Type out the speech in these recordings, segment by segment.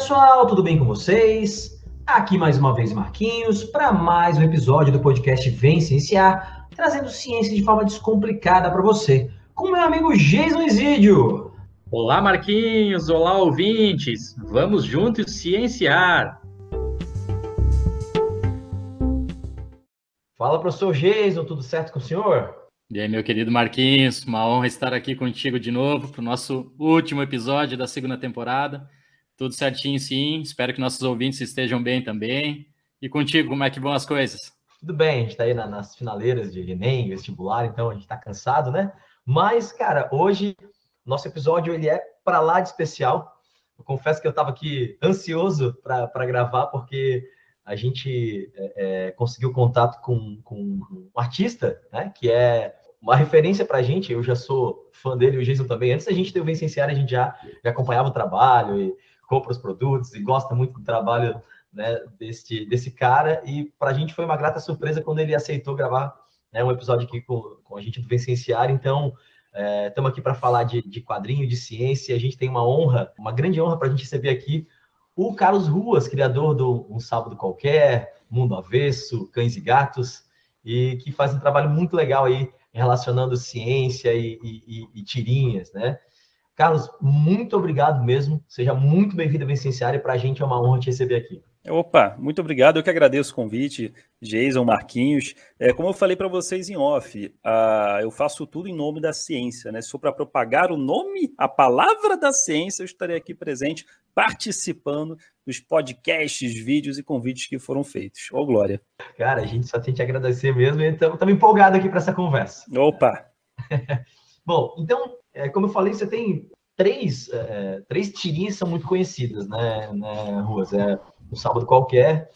Pessoal, tudo bem com vocês? Aqui mais uma vez Marquinhos para mais um episódio do podcast Vem Cienciar, trazendo ciência de forma descomplicada para você, com meu amigo Jason Isidio. Olá Marquinhos, olá ouvintes, vamos juntos cienciar. Fala professor Jason, tudo certo com o senhor? E aí, meu querido Marquinhos, uma honra estar aqui contigo de novo para o nosso último episódio da segunda temporada. Tudo certinho, sim. Espero que nossos ouvintes estejam bem também. E contigo, como é que vão as coisas? Tudo bem, a gente está aí na, nas finaleiras de Enem, vestibular, então a gente está cansado, né? Mas, cara, hoje nosso episódio ele é para lá de especial. Eu confesso que eu estava aqui ansioso para gravar, porque a gente é, é, conseguiu contato com, com um artista, né? Que é uma referência para a gente. Eu já sou fã dele, o Jason também. Antes da gente ter o Vencenciário, a gente já, já acompanhava o trabalho e compra os produtos e gosta muito do trabalho né, desse, desse cara. E para a gente foi uma grata surpresa quando ele aceitou gravar né, um episódio aqui com, com a gente do Vencenciário. Então, estamos é, aqui para falar de, de quadrinho, de ciência. A gente tem uma honra, uma grande honra para a gente receber aqui o Carlos Ruas, criador do Um Sábado Qualquer, Mundo Avesso, Cães e Gatos, e que faz um trabalho muito legal aí relacionando ciência e, e, e tirinhas, né? Carlos, muito obrigado mesmo. Seja muito bem-vindo à Vicenciária. Para a gente é uma honra te receber aqui. Opa, muito obrigado. Eu que agradeço o convite, Jason, Marquinhos. É, como eu falei para vocês em off, uh, eu faço tudo em nome da ciência, né? Se for para propagar o nome, a palavra da ciência, eu estarei aqui presente, participando dos podcasts, vídeos e convites que foram feitos. Ô, Glória. Cara, a gente só tem que agradecer mesmo e estamos empolgados aqui para essa conversa. Opa! Bom, então, é, como eu falei, você tem três, é, três tirinhas são muito conhecidas, né, né Ruas? É um sábado qualquer,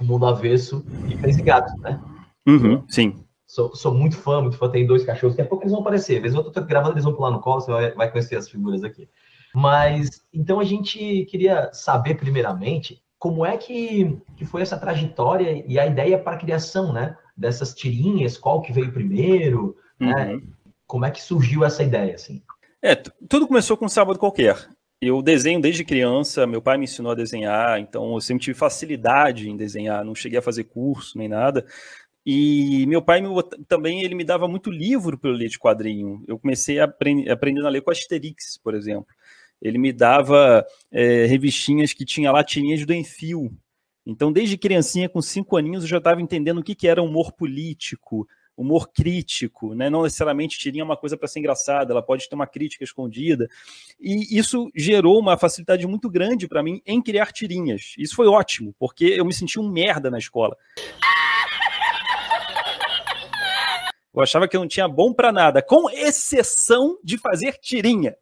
o mundo avesso e cães e gatos, né? Uhum, sim. Sou, sou, muito fã, muito fã. Tem dois cachorros, daqui a pouco eles vão aparecer. Às vezes eu tô gravando, eles vão pular no colo, você vai, vai conhecer as figuras aqui. Mas, então a gente queria saber, primeiramente, como é que, que foi essa trajetória e a ideia para a criação, né? Dessas tirinhas, qual que veio primeiro, né? Uhum. Como é que surgiu essa ideia, assim? É, tudo começou com um sábado qualquer. Eu desenho desde criança, meu pai me ensinou a desenhar, então eu sempre tive facilidade em desenhar, não cheguei a fazer curso nem nada. E meu pai me, também ele me dava muito livro para eu ler de quadrinho. Eu comecei a aprend, aprendendo a ler com Asterix, por exemplo. Ele me dava é, revistinhas que tinha lá tirinhas do Enfio. Então, desde criancinha, com cinco aninhos, eu já estava entendendo o que, que era humor político, humor crítico, né? não necessariamente tirinha uma coisa para ser engraçada, ela pode ter uma crítica escondida. E isso gerou uma facilidade muito grande para mim em criar tirinhas. Isso foi ótimo, porque eu me senti um merda na escola. Eu achava que eu não tinha bom para nada, com exceção de fazer tirinha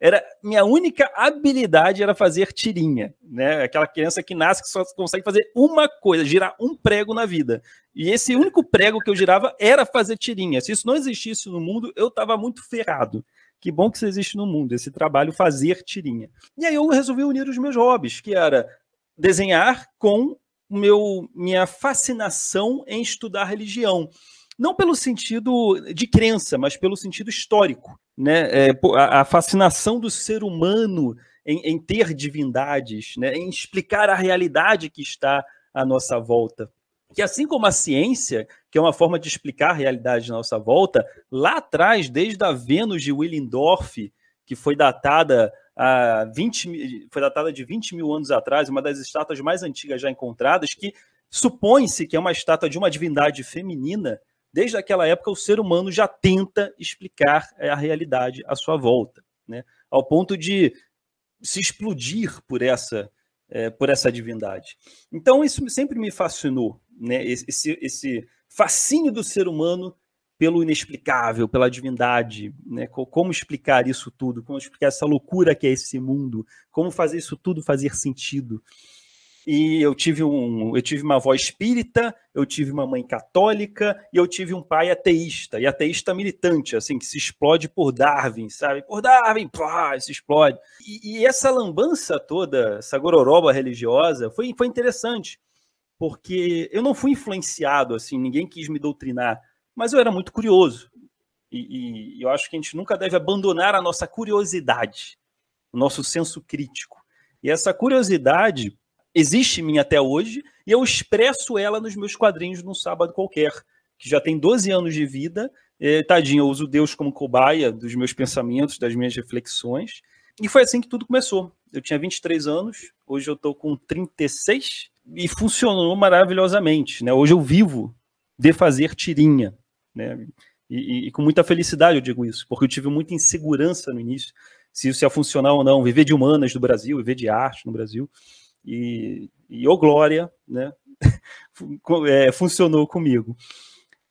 era minha única habilidade era fazer tirinha, né? Aquela criança que nasce que só consegue fazer uma coisa, girar um prego na vida. E esse único prego que eu girava era fazer tirinha. Se isso não existisse no mundo, eu estava muito ferrado. Que bom que isso existe no mundo, esse trabalho fazer tirinha. E aí eu resolvi unir os meus hobbies, que era desenhar com meu minha fascinação em estudar religião não pelo sentido de crença, mas pelo sentido histórico. Né? É, a, fascinação do ser humano em, em ter divindades, né? em explicar a realidade que está à nossa volta. Que assim como a ciência, que é uma forma de explicar a realidade à nossa volta, lá atrás, desde a Vênus de Willendorf, que foi datada a 20, foi datada de 20 mil anos atrás, uma das estátuas mais antigas já encontradas, que supõe-se que é uma estátua de uma divindade feminina, desde aquela época o ser humano já tenta explicar eh, a realidade à sua volta, né? ao ponto de se explodir por essa é, por essa divindade. Então isso sempre me fascinou, né? esse, esse fascínio do ser humano pelo inexplicável, pela divindade, né? Como explicar isso tudo? Como explicar essa loucura que é esse mundo? Como fazer isso tudo fazer sentido? E eu tive um, eu tive uma avó espírita, eu tive uma mãe católica e eu tive um pai ateísta, e ateísta militante, assim, que se explode por Darwin, sabe? Por Darwin, pá, se explode. E, e essa lambança toda, essa gororoba religiosa, foi, foi interessante, porque eu não fui influenciado, assim, ninguém quis me doutrinar, mas eu era muito curioso. E, e eu acho que a gente nunca deve abandonar a nossa curiosidade, o nosso senso crítico. E essa curiosidade existe em mim até hoje, e eu expresso ela nos meus quadrinhos num sábado qualquer, que já tem 12 anos de vida. É, tadinho, eu uso Deus como cobaia dos meus pensamentos, das minhas reflexões. E foi assim que tudo começou. Eu tinha 23 anos, hoje eu estou com 36 e funcionou maravilhosamente. Né? Hoje eu vivo de fazer tirinha. Né? E, e, e, com muita felicidade eu digo isso, porque eu tive muita insegurança no início, se isso ia funcionar ou não, viver de humanas no Brasil, viver de arte no Brasil. E, e ô glória, né? é, funcionou comigo.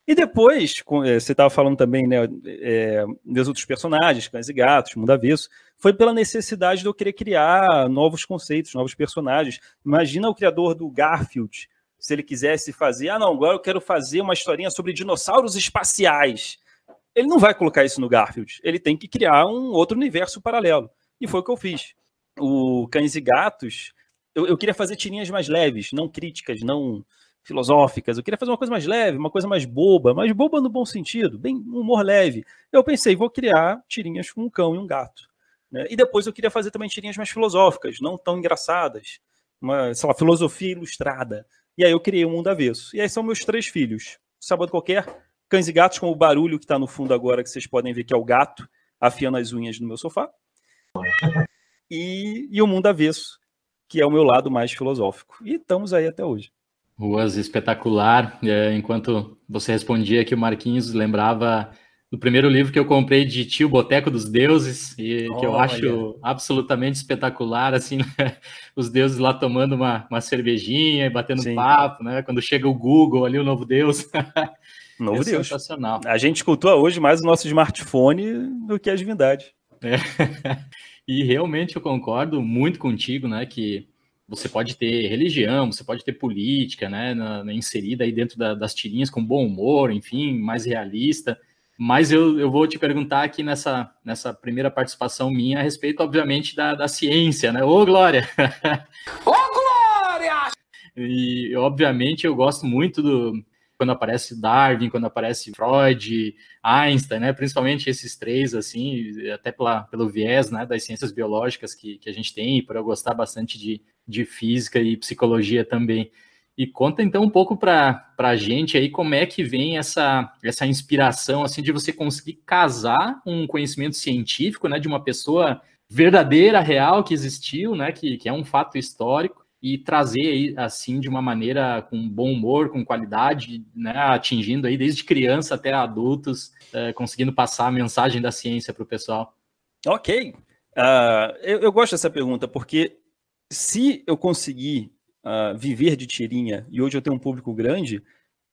E depois, é, você estava falando também, né, é, dos outros personagens, Cães e Gatos, Mundo Avesso, foi pela necessidade de eu querer criar novos conceitos, novos personagens. Imagina o criador do Garfield, se ele quisesse fazer, ah, não, agora eu quero fazer uma historinha sobre dinossauros espaciais. Ele não vai colocar isso no Garfield, ele tem que criar um outro universo paralelo. E foi o que eu fiz. O Cães e Gatos, eu, eu queria fazer tirinhas mais leves, não críticas, não filosóficas. Eu queria fazer uma coisa mais leve, uma coisa mais boba, mas boba no bom sentido, bem um humor leve. Eu pensei, vou criar tirinhas com um cão e um gato. Né? E depois eu queria fazer também tirinhas mais filosóficas, não tão engraçadas. Uma, sei lá, filosofia ilustrada. E aí eu criei o um Mundo Avesso. E aí são meus três filhos. Sábado qualquer, cães e gatos com o barulho que está no fundo agora, que vocês podem ver que é o gato afiando as unhas no meu sofá. E, e o Mundo Avesso, que é o meu lado mais filosófico. E estamos aí até hoje. Ruas espetacular. É, enquanto você respondia que o Marquinhos lembrava do primeiro livro que eu comprei de Tio Boteco dos Deuses, e que eu acho absolutamente espetacular, assim, né? os deuses lá tomando uma, uma cervejinha e batendo Sim. papo, né? Quando chega o Google ali, o novo Deus. Novo é Deus. Sensacional. A gente cultua hoje mais o nosso smartphone do que a divindade. É. E realmente eu concordo muito contigo, né? Que você pode ter religião, você pode ter política, né, na, na inserida aí dentro da, das tirinhas com bom humor, enfim, mais realista. Mas eu, eu vou te perguntar aqui nessa, nessa primeira participação minha a respeito, obviamente, da, da ciência, né? Ô, Glória! Ô, Glória! E, obviamente, eu gosto muito do, quando aparece Darwin, quando aparece Freud, Einstein, né? Principalmente esses três, assim, até pela, pelo viés, né, das ciências biológicas que, que a gente tem, e por eu gostar bastante de, de física e psicologia também. E conta então um pouco para a gente aí como é que vem essa, essa inspiração assim de você conseguir casar um conhecimento científico, né, de uma pessoa verdadeira, real que existiu, né, que, que é um fato histórico e trazer assim de uma maneira com bom humor, com qualidade, né, atingindo aí desde criança até adultos, é, conseguindo passar a mensagem da ciência para o pessoal. Ok, uh, eu, eu, gosto dessa pergunta porque se eu conseguir uh, viver de tirinha e hoje eu tenho um público grande,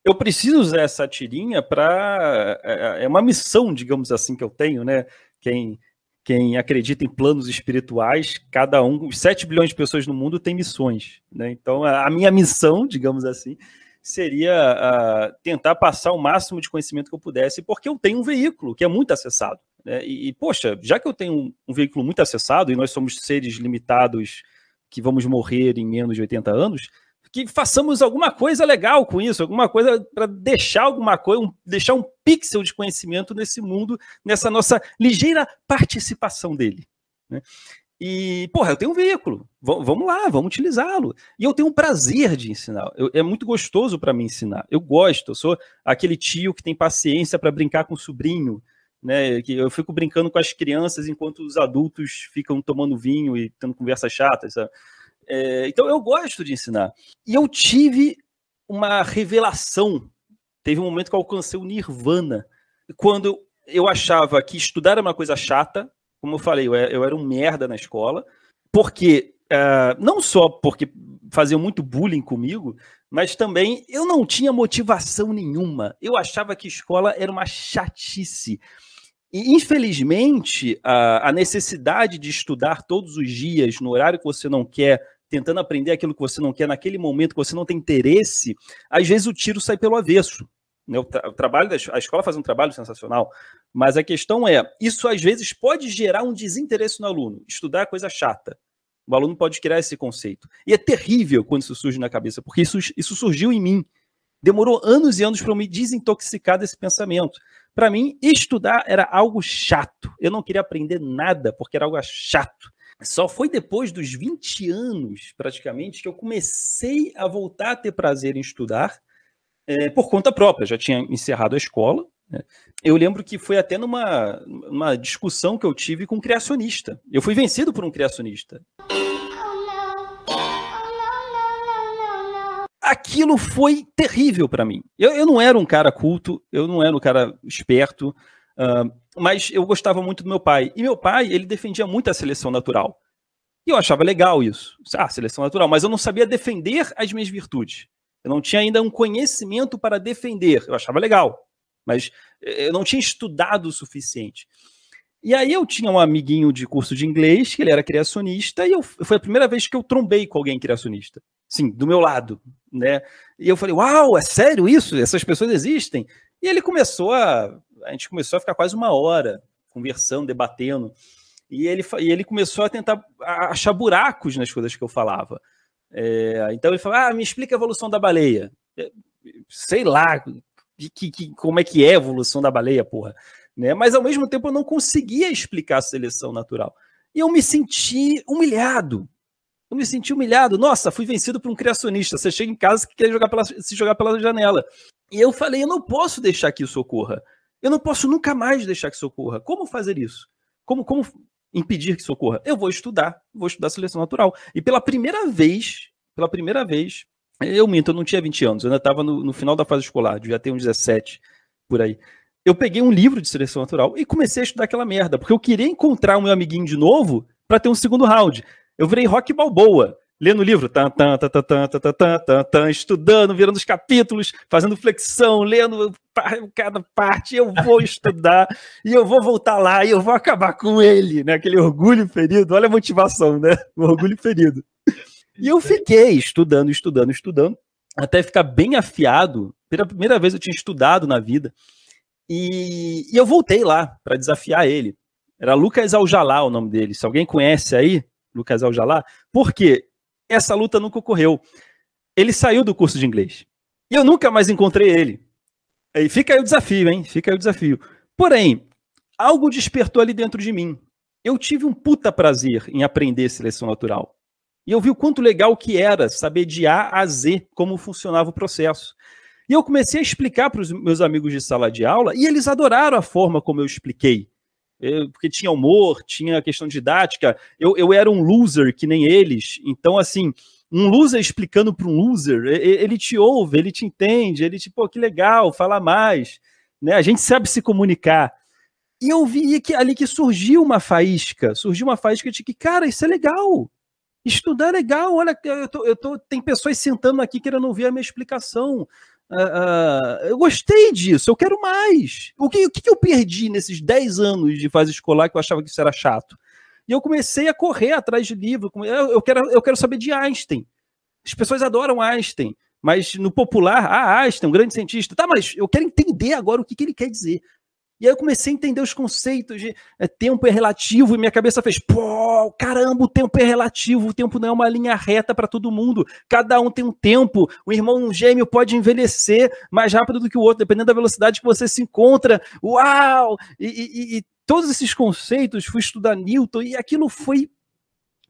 eu preciso usar essa tirinha para é, é uma missão, digamos assim, que eu tenho, né? Quem quem acredita em planos espirituais, cada um, os 7 bilhões de pessoas no mundo têm missões. Né? Então, a, minha missão, digamos assim, seria uh, tentar passar o máximo de conhecimento que eu pudesse, porque eu tenho um veículo que é muito acessado. Né? E, e, poxa, já que eu tenho um, um, veículo muito acessado e nós somos seres limitados que vamos morrer em menos de 80 anos, que façamos alguma coisa legal com isso, alguma coisa para deixar alguma coisa, um, deixar um pixel de conhecimento nesse mundo, nessa nossa ligeira participação dele. Né? E, porra, eu tenho um veículo, v vamos lá, vamos utilizá-lo. E eu tenho um prazer de ensinar. Eu, é muito gostoso para mim ensinar. Eu gosto, eu sou aquele tio que tem paciência para brincar com o sobrinho, né? Que eu fico brincando com as crianças enquanto os adultos ficam tomando vinho e tendo conversas chatas, sabe? É, então eu gosto de ensinar. E eu tive uma revelação. Teve um momento que eu alcancei o Nirvana. Quando eu achava que estudar era uma coisa chata, como eu falei, eu era um merda na escola, porque uh, não só porque faziam muito bullying comigo, mas também eu não tinha motivação nenhuma. Eu achava que escola era uma chatice. E, infelizmente, a, a, necessidade de estudar todos os dias, no horário que você não quer, tentando aprender aquilo que você não quer, naquele momento que você não tem interesse, às vezes o tiro sai pelo avesso. Né? O, tra o trabalho da, a escola faz um trabalho sensacional, mas a questão é, isso às vezes pode gerar um desinteresse no aluno. Estudar é coisa chata. O aluno pode criar esse conceito. E é terrível quando isso surge na cabeça, porque isso, isso surgiu em mim. Demorou anos e anos para eu me desintoxicar desse pensamento. Para mim, estudar era algo chato. Eu não queria aprender nada porque era algo chato. Só foi depois dos 20 anos, praticamente, que eu comecei a voltar a ter prazer em estudar é, por conta própria. Já tinha encerrado a escola. Né? Eu lembro que foi até numa, numa discussão que eu tive com um criacionista. Eu fui vencido por um criacionista. Aquilo foi terrível para mim. Eu, eu, não era um cara culto, eu não era um cara esperto, uh, mas eu gostava muito do meu pai. E meu pai, ele defendia muito a seleção natural. E eu achava legal isso. Ah, seleção natural. Mas eu não sabia defender as minhas virtudes. Eu não tinha ainda um conhecimento para defender. Eu achava legal. Mas eh, eu não tinha estudado o suficiente. E aí eu tinha um amiguinho de curso de inglês, que ele era criacionista, e eu, foi a primeira vez que eu trombei com alguém criacionista. Sim, do meu lado, né? E eu falei, uau, é sério isso? Essas pessoas existem? E ele começou a a gente começou a ficar quase uma hora conversando, debatendo. E ele, e ele começou a tentar achar buracos nas coisas que eu falava. É, então ele falou: Ah, me explica a evolução da baleia. É, sei lá que, que, como é que é a evolução da baleia, porra. Né? Mas ao mesmo tempo eu não conseguia explicar a seleção natural. E eu me senti humilhado. Eu me senti humilhado. Nossa, fui vencido por um criacionista. Você chega em casa e quer jogar pela, se jogar pela janela. E eu falei: eu não posso deixar que isso ocorra. Eu não posso nunca mais deixar que isso ocorra. Como fazer isso? Como, como impedir que isso ocorra? Eu vou estudar, vou estudar seleção natural. E pela primeira vez, pela primeira vez, eu minto, eu não tinha 20 anos, eu ainda estava no, no, final da fase escolar, ter uns 17 por aí. Eu peguei um livro de seleção natural e comecei a estudar aquela merda, porque eu queria encontrar o meu amiguinho de novo para ter um segundo round. Eu virei rock balboa lendo o livro, tan, tan, tan, tan, tan, tan, tan, tan, tan, estudando, virando os capítulos, fazendo flexão, lendo cada parte, eu vou estudar e eu vou voltar lá e eu vou acabar com ele, né? Aquele orgulho ferido, olha a motivação, né? O orgulho ferido. E eu fiquei estudando, estudando, estudando, até ficar bem afiado. Pela primeira vez eu tinha estudado na vida. E, e eu voltei lá para desafiar ele. Era Lucas Aljalá o nome dele. Se alguém conhece aí, Lucas Aljalá, por quê? Essa luta nunca ocorreu. Ele saiu do curso de inglês. E eu nunca mais encontrei ele. Aí fica aí o desafio, hein? Fica aí o desafio. Porém, algo despertou ali dentro de mim. Eu tive um puta prazer em aprender seleção natural. E eu vi o quanto legal que era saber de A a Z como funcionava o processo. E eu comecei a explicar para os meus amigos de sala de aula e eles adoraram a forma como eu expliquei. Porque tinha humor, tinha questão didática. Eu, eu era um loser que nem eles. Então, assim, um loser explicando para um loser, ele te ouve, ele te entende, ele te, pô, que legal, fala mais. Né? A gente sabe se comunicar. E eu vi que ali que surgiu uma faísca, surgiu uma faísca de que, cara, isso é legal. Estudar é legal. Olha, eu tô, eu tô, tem pessoas sentando aqui querendo ouvir a minha explicação. Uh, uh, eu gostei disso, eu quero mais. O que, o que eu perdi nesses 10 anos de fase escolar que eu achava que isso era chato? E eu comecei a correr atrás de livro. Eu quero, eu quero saber de Einstein. As pessoas adoram Einstein, mas no popular, ah, Einstein, um grande cientista. Tá, mas eu quero entender agora o que, que ele quer dizer. E aí eu comecei a entender os conceitos de é, tempo é relativo e minha cabeça fez, pô, caramba, o tempo é relativo, o tempo não é uma linha reta para todo mundo. Cada um tem um tempo. O irmão gêmeo pode envelhecer mais rápido do que o outro, dependendo da velocidade que você se encontra. Uau! E, e, e todos esses conceitos, fui estudar Newton e aquilo foi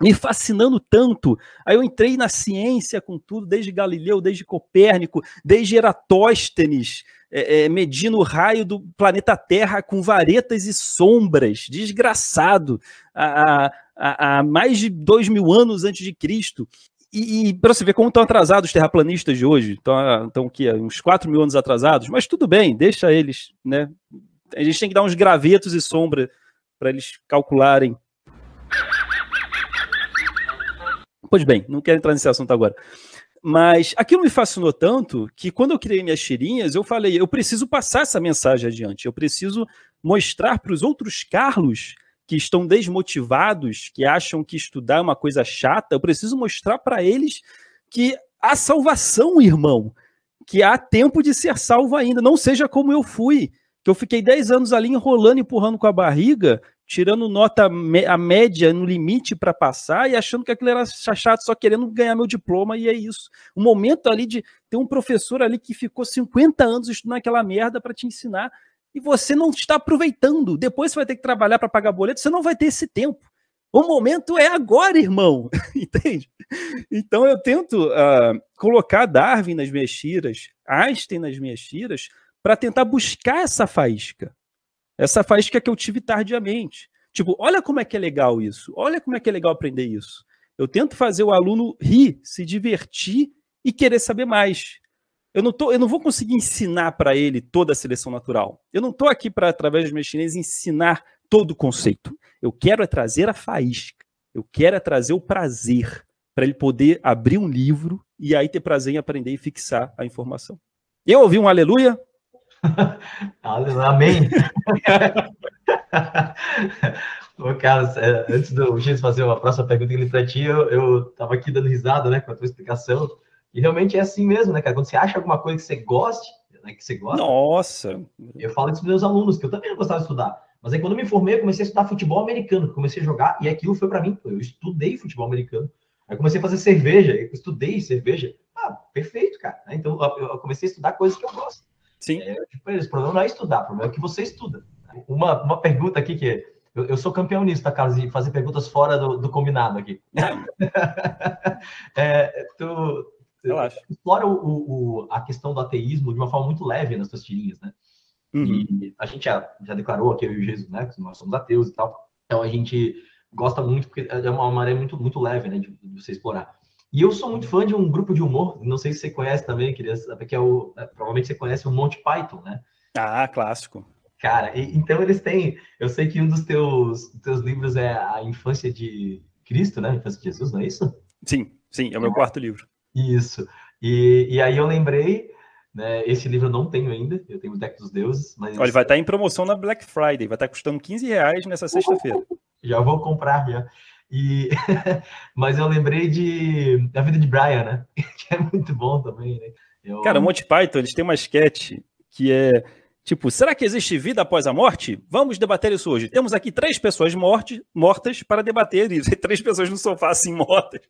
me fascinando tanto. Aí eu entrei na ciência com tudo, desde Galileu, desde Copérnico, desde Eratóstenes, é, é, medindo o raio do planeta Terra com varetas e sombras, desgraçado, há, há, há mais de dois mil anos antes de Cristo. E, e para você ver como estão atrasados os terraplanistas de hoje, estão, estão aqui, uns quatro mil anos atrasados, mas tudo bem, deixa eles, né? A gente tem que dar uns gravetos e sombra para eles calcularem. Pois bem, não quero entrar nesse assunto agora. Mas aquilo me fascinou tanto que quando eu criei minhas tirinhas, eu falei, eu preciso passar essa mensagem adiante, eu preciso mostrar para os outros Carlos que estão desmotivados, que acham que estudar é uma coisa chata, eu preciso mostrar para eles que há salvação, irmão, que há tempo de ser salvo ainda, não seja como eu fui, que eu fiquei 10 anos ali enrolando, empurrando com a barriga, tirando nota a média no limite para passar e achando que aquilo era chato, só querendo ganhar meu diploma e é isso. O momento ali de ter um professor ali que ficou 50 anos estudando aquela merda para te ensinar e você não está aproveitando. Depois você vai ter que trabalhar para pagar boleto, você não vai ter esse tempo. O momento é agora, irmão. Entende? Então eu tento uh, colocar Darwin nas minhas tiras, Einstein nas minhas tiras, para tentar buscar essa faísca. Essa faísca que eu tive tardiamente. Tipo, olha como é que é legal isso. Olha como é que é legal aprender isso. Eu tento fazer o aluno rir, se divertir e querer saber mais. Eu não, tô, eu não vou conseguir ensinar para ele toda a seleção natural. Eu não estou aqui para, através dos meus chineses, ensinar todo o conceito. Eu quero é trazer a faísca. Eu quero é trazer o prazer para ele poder abrir um livro e aí ter prazer em aprender e fixar a informação. Eu ouvi um aleluia? Amém. Ô, Carlos, é, antes do Gis fazer uma próxima pergunta para ti, eu estava aqui dando risada né, com a tua explicação. E realmente é assim mesmo, né, cara? Quando você acha alguma coisa que você goste, né, que você gosta. Nossa! Eu falo isso para meus alunos, que eu também não gostava de estudar. Mas aí quando eu me formei, eu comecei a estudar futebol americano, comecei a jogar, e aquilo foi para mim. Eu estudei futebol americano. Aí comecei a fazer cerveja, eu estudei cerveja. Ah, perfeito, cara. Então eu comecei a estudar coisas que eu gosto. Sim. É, tipo, o problema não é estudar, o problema é que você estuda. Uma, uma pergunta aqui que eu, eu sou campeão nisso, tá, Carlos? De fazer perguntas fora do, do combinado aqui. é, tu, Relaxa. explora o, o, a questão do ateísmo de uma forma muito leve nas suas tirinhas, né? Uhum. E a gente já, já declarou aqui, eu e o Jesus, né? Que nós somos ateus e tal. Então a gente gosta muito, porque é uma maré muito, muito leve, né? De, de você explorar. E eu sou muito fã de um grupo de humor, não sei se você conhece também, queria saber, que é o. É, provavelmente você conhece o Monty Python, né? Ah, clássico. Cara, e, então eles têm. Eu sei que um dos teus, teus livros é A Infância de Cristo, né? A Infância de Jesus, não é isso? Sim, sim, é o meu quarto livro. Isso. E, e aí eu lembrei, né? Esse livro eu não tenho ainda, eu tenho o Deck dos Deuses. Mas... Olha, vai estar em promoção na Black Friday, vai estar custando 15 reais nessa sexta-feira. Já vou comprar, já. E... mas eu lembrei de da vida de Brian, né? Que é muito bom também, né? Eu... Cara, o Monty Python, eles têm uma sketch que é Tipo, será que existe vida após a morte? Vamos debater isso hoje. Temos aqui três pessoas morte, mortas para debater isso. três pessoas no sofá assim mortas.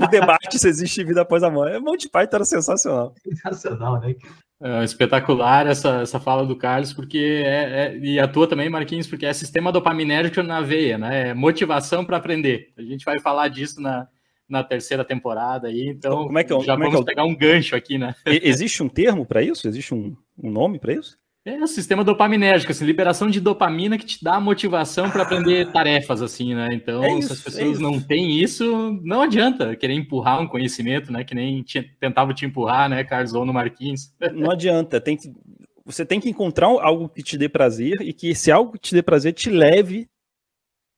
O debate se existe vida após a morte. Monty Python era sensacional. Sensacional, né? É espetacular essa, essa fala do Carlos, porque é, é, e a tua também, Marquinhos, porque é sistema dopaminérgico na veia, né? É motivação para aprender. A gente vai falar disso na, na terceira temporada aí, então como é que eu, já como vamos é que eu... pegar um gancho aqui, né? Existe um termo para isso? Existe um, um nome para isso? É o sistema dopaminérgico, assim, liberação de dopamina que te dá motivação para aprender tarefas, assim, né? Então, é isso, se as é pessoas é não têm isso, não adianta querer empurrar um conhecimento, né? Que nem te, tentava te empurrar, né, Carlos, ou no Marquinhos. Não adianta, tem que, você tem que encontrar algo que te dê prazer e que esse algo que te dê prazer te leve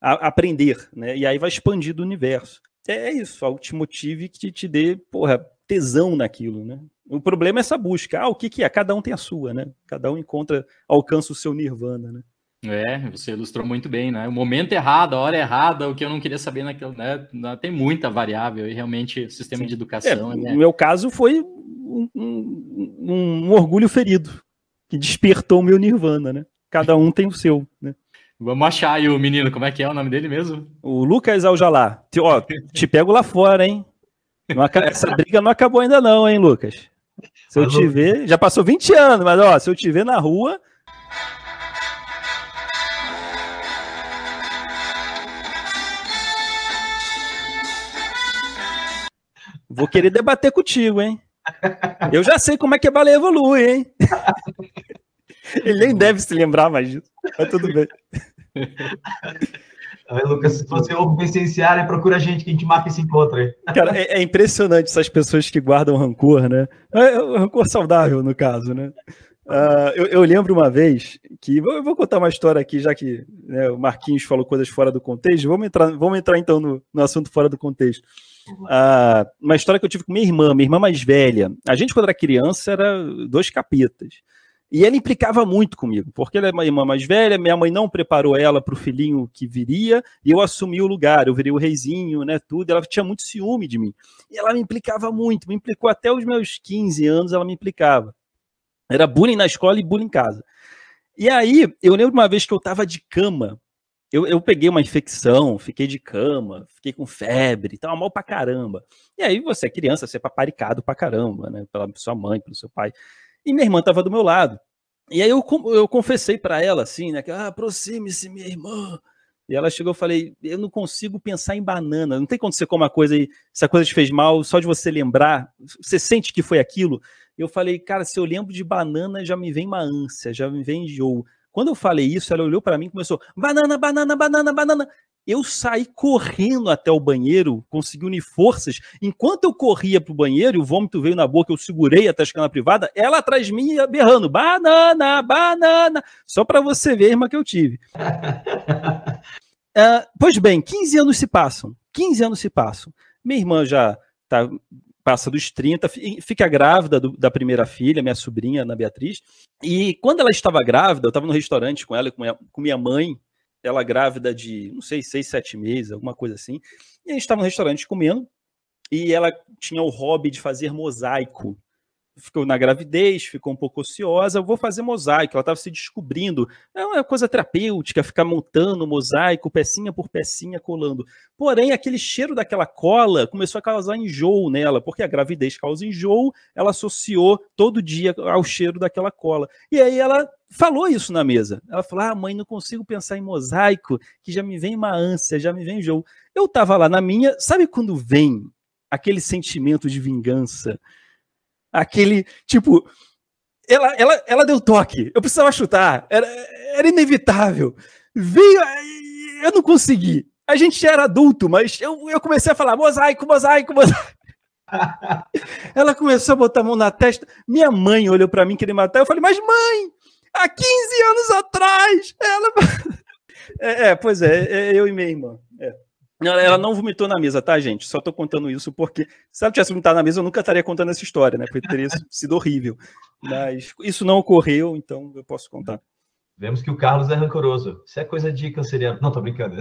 a aprender, né? E aí vai expandir do universo. É isso, algo que te motive, que te dê, porra, tesão naquilo, né? O problema é essa busca. Ah, o que, que é? Cada um tem a sua, né? Cada um encontra, alcança o seu nirvana, né? É, você ilustrou muito bem, né? O momento errado, a hora errada, o que eu não queria saber naquilo, né? Tem muita variável e realmente o sistema Sim. de educação. É, né? No meu caso foi um, um, um, orgulho ferido que despertou o meu nirvana, né? Cada um tem o seu, né? Vamos achar aí o menino, como é que é o nome dele mesmo? O Lucas Aljalá. Ó, te pego lá fora, hein? Não, essa briga não acabou ainda não, hein, Lucas? Se eu te ver, já passou 20 anos, mas ó, se eu te ver na rua. Vou querer debater contigo, hein? Eu já sei como é que a baleia evolui, hein? Ele nem deve se lembrar mais disso, mas tudo bem. Aí, Lucas, se você ouve penitenciária, procura a gente que a gente marca esse encontro aí. Cara, é, é impressionante essas pessoas que guardam rancor, né? É, é rancor saudável, no caso, né? Uh, eu, eu, lembro uma vez que. Eu vou contar uma história aqui, já que né, o Marquinhos falou coisas fora do contexto. Vamos entrar, vamos entrar então no, no assunto fora do contexto. Uh, uma história que eu tive com minha irmã, minha irmã mais velha. A gente, quando era criança, era dois capetas. E ela implicava muito comigo, porque ela é uma irmã mais velha, minha mãe não preparou ela para o filhinho que viria, e eu assumi o lugar, eu virei o reizinho, né, tudo, ela tinha muito ciúme de mim. E ela me implicava muito, me implicou até os meus 15 anos, ela me implicava. Era bullying na escola e bullying em casa. E aí, eu lembro uma vez que eu estava de cama, eu, eu, peguei uma infecção, fiquei de cama, fiquei com febre, tava mal pra caramba. E aí, você é criança, você é paparicado pra caramba, né, pela sua mãe, pelo seu pai. E minha irmã estava do meu lado. E aí eu, eu confessei para ela assim, né? Que ah, aproxime-se, minha irmã. E ela chegou, eu falei, eu não consigo pensar em banana. Não tem quando você come uma coisa e essa coisa te fez mal, só de você lembrar, você sente que foi aquilo. Eu falei, cara, se eu lembro de banana, já me vem uma ânsia, já me vem enjoo. Quando eu falei isso, ela olhou para mim e começou: banana, banana, banana, banana. Eu saí correndo até o banheiro, consegui unir forças. Enquanto eu corria para o banheiro o vômito veio na boca, eu segurei até a na privada, ela atrás de mim ia berrando: banana, banana. Só para você ver a irmã que eu tive. uh, pois bem, 15 anos se passam. 15 anos se passam. Minha irmã já tá, passa dos 30, fica grávida do, da primeira filha, minha sobrinha, Ana Beatriz. E quando ela estava grávida, eu estava no restaurante com ela, com minha, com minha mãe, ela grávida de, não sei, seis, sete meses, alguma coisa assim. E a gente estava no restaurante comendo e ela tinha o hobby de fazer mosaico ficou na gravidez, ficou um pouco ociosa, vou fazer mosaico. Ela estava se descobrindo. É uma coisa terapêutica, ficar montando mosaico, pecinha por pecinha, colando. Porém, aquele cheiro daquela cola começou a causar enjoo nela, porque a gravidez causa enjoo, ela associou todo dia ao cheiro daquela cola. E aí ela falou isso na mesa. Ela falou: Ah, mãe, não consigo pensar em mosaico, que já me vem uma ânsia, já me vem enjoo. Eu estava lá na minha, sabe quando vem aquele sentimento de vingança? aquele, tipo, ela, ela, ela deu toque, eu precisava chutar, era, era inevitável. Veio, eu não consegui. A gente já era adulto, mas eu, eu comecei a falar mosaico, mosaico, mosaico. ela começou a botar a mão na testa. Minha mãe olhou para mim querer matar. Eu falei, mas mãe, há 15 anos atrás, ela. é, é, pois é, é, eu e minha irmã. É. Ela não vomitou na mesa, tá, gente? Só tô contando isso porque se ela tivesse vomitado na mesa, eu nunca estaria contando essa história, né? Porque teria sido horrível. Mas isso não ocorreu, então eu posso contar. Vemos que o Carlos é rancoroso. Isso é coisa de canceriano. Não, tô brincando.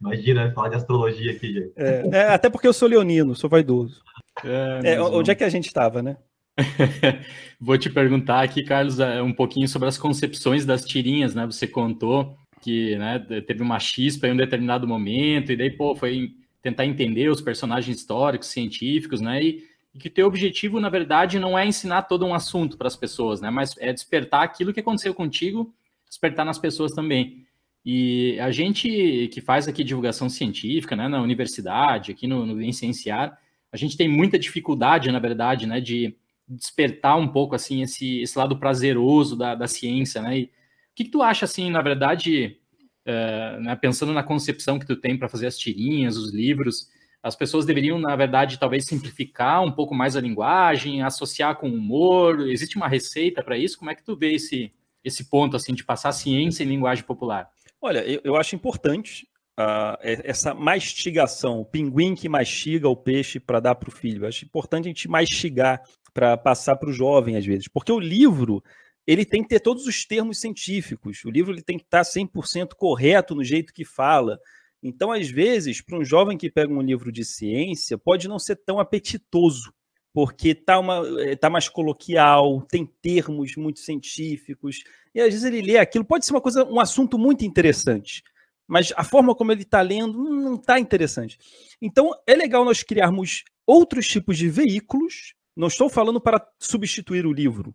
Imagina falar de astrologia aqui, gente. É, é, até porque eu sou leonino, sou vaidoso. É, é onde é que a gente estava, né? Vou te perguntar aqui, Carlos, é, um pouquinho sobre as concepções das tirinhas, né? Você contou que né, teve uma chispa em um determinado momento, e daí, pô, foi tentar entender os personagens históricos, científicos, né? E, e que teu objetivo, na verdade, não é ensinar todo um assunto para as pessoas, né? Mas é despertar aquilo que aconteceu contigo, despertar nas pessoas também. E a gente que faz aqui divulgação científica, né, na universidade, aqui no, no Cienciar, a gente tem muita dificuldade, na verdade, né, de despertar um pouco, assim, esse, esse lado prazeroso da, da ciência, né? E, o que, que tu acha, assim, na verdade, uh, né, pensando na concepção que tu tem para fazer as tirinhas, os livros, as pessoas deveriam, na verdade, talvez simplificar um pouco mais a linguagem, associar com humor? Existe uma receita para isso? Como é que tu vê esse, esse ponto, assim, de passar ciência em linguagem popular? Olha, eu, eu acho importante uh, essa mastigação, o pinguim que mastiga o peixe para dar para o filho. Acho importante a gente mastigar para passar para o jovem, às vezes. Porque o livro, ele tem que ter todos os termos científicos. O livro ele tem que estar 100% correto no jeito que fala. Então, às vezes, para um jovem que pega um livro de ciência, pode não ser tão apetitoso, porque está eh, tá mais coloquial, tem termos muito científicos, e às vezes ele lê aquilo, pode ser uma coisa, um assunto muito interessante, mas a forma como ele está lendo não está interessante. Então, é legal nós criarmos outros tipos de veículos. Não estou falando para substituir o livro,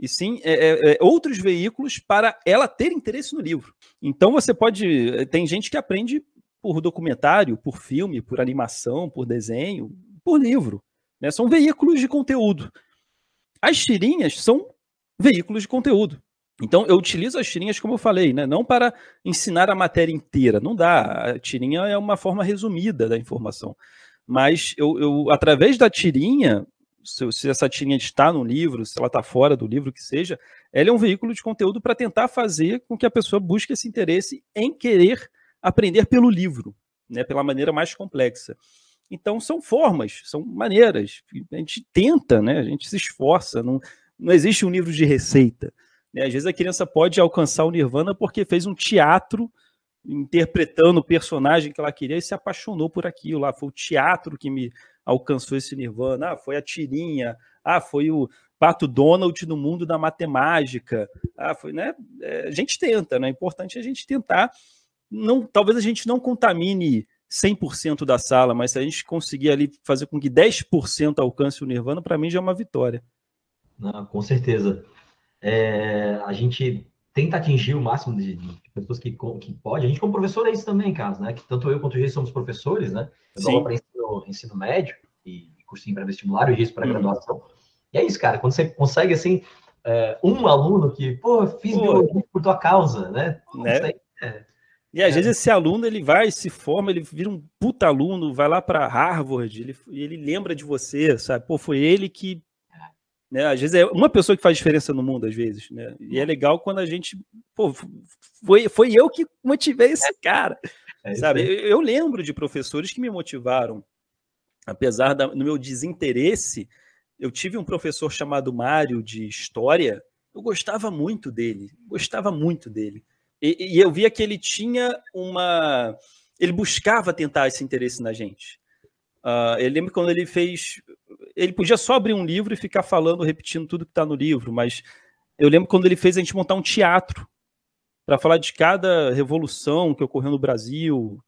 e sim é, é, é, outros veículos para ela ter interesse no livro. Então você pode. Eh, tem gente que aprende por documentário, por filme, por animação, por desenho, por livro. Né? São veículos de conteúdo. As tirinhas são veículos de conteúdo. Então eu utilizo as tirinhas, como eu falei, né? não para ensinar a matéria inteira. Não dá. A tirinha é uma forma resumida da informação. Mas eu, eu através da tirinha, se, se essa tirinha está no livro, se ela está fora do livro, que seja, ela é um veículo de conteúdo para tentar fazer com que a pessoa busque esse interesse em querer aprender pelo livro, né, pela maneira mais complexa. Então, são formas, são maneiras. A gente tenta, né, a gente se esforça, não, não existe um livro de receita. Né? Às vezes a criança pode alcançar o nirvana porque fez um teatro interpretando o personagem que ela queria e se apaixonou por aquilo lá. Foi o teatro que me alcançou esse nirvana. Ah, foi a tirinha. Ah, foi o Pato Donald no mundo da matemática. Ah, foi, né? É, a gente tenta, né? É importante a gente tentar. Não, talvez a gente não contamine 100% da sala, mas se a gente conseguir ali fazer com que 10% alcance o nirvana, para mim já é uma vitória. Com certeza. É, a gente tenta atingir o máximo de, de pessoas que, que pode. A gente, como professor, é isso também, caso, né? Que tanto eu quanto o Gis somos professores, né? Eu dou para ensino, ensino médio e cursinho para vestibular e o Gis para graduação. Uhum. E é isso, cara. Quando você consegue, assim, é, um aluno que, pô, fiz pô, biologia por tua causa, né? né? É, e às é. vezes esse aluno ele vai, se forma, ele vira um puta aluno, vai lá para Harvard, ele, ele lembra de você, sabe? Pô, foi ele que né? Às vezes é uma pessoa que faz diferença no mundo, às vezes, né? E é legal quando a gente, pô, foi, foi eu que motivei esse cara, é sabe? Eu, eu, lembro de professores que me motivaram, apesar do meu desinteresse. Eu tive um professor chamado Mário de História, eu gostava muito dele, gostava muito dele. E, e eu via que ele tinha uma. Ele buscava tentar esse interesse na gente. Uh, eu lembro quando ele fez. Ele podia só abrir um livro e ficar falando, repetindo tudo que está no livro, mas eu lembro quando ele fez a gente montar um teatro para falar de cada revolução que ocorreu no Brasil.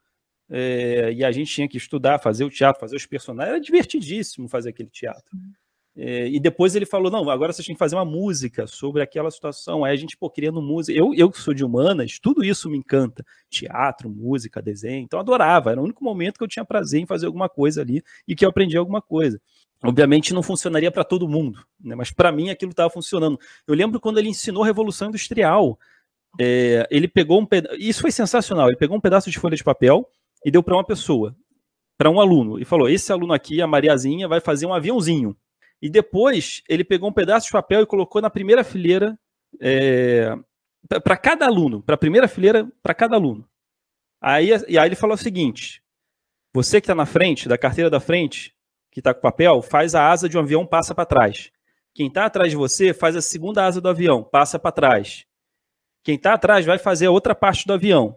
É, e a gente tinha que estudar, fazer o teatro, fazer os personagens. Era divertidíssimo fazer aquele teatro. É, e depois ele falou: não, agora vocês têm que fazer uma música sobre aquela situação. Aí a gente, pô, criando música. Eu, eu que sou de humanas, tudo isso me encanta: teatro, música, desenho. Então adorava. Era o único momento que eu tinha prazer em fazer alguma coisa ali e que eu aprendi alguma coisa. Obviamente não funcionaria para todo mundo, né? mas para mim aquilo estava funcionando. Eu lembro quando ele ensinou Revolução Industrial. É, ele pegou um pedaço. Isso foi sensacional. Ele pegou um pedaço de folha de papel e deu para uma pessoa, para um aluno, e falou: Esse aluno aqui, a Mariazinha, vai fazer um aviãozinho. E depois ele pegou um pedaço de papel e colocou na primeira fileira é, para cada aluno, para a primeira fileira para cada aluno. Aí, e aí ele falou o seguinte: você que está na frente, da carteira da frente, que está com papel, faz a asa de um avião, passa para trás. Quem está atrás de você faz a segunda asa do avião, passa para trás. Quem está atrás vai fazer a outra parte do avião.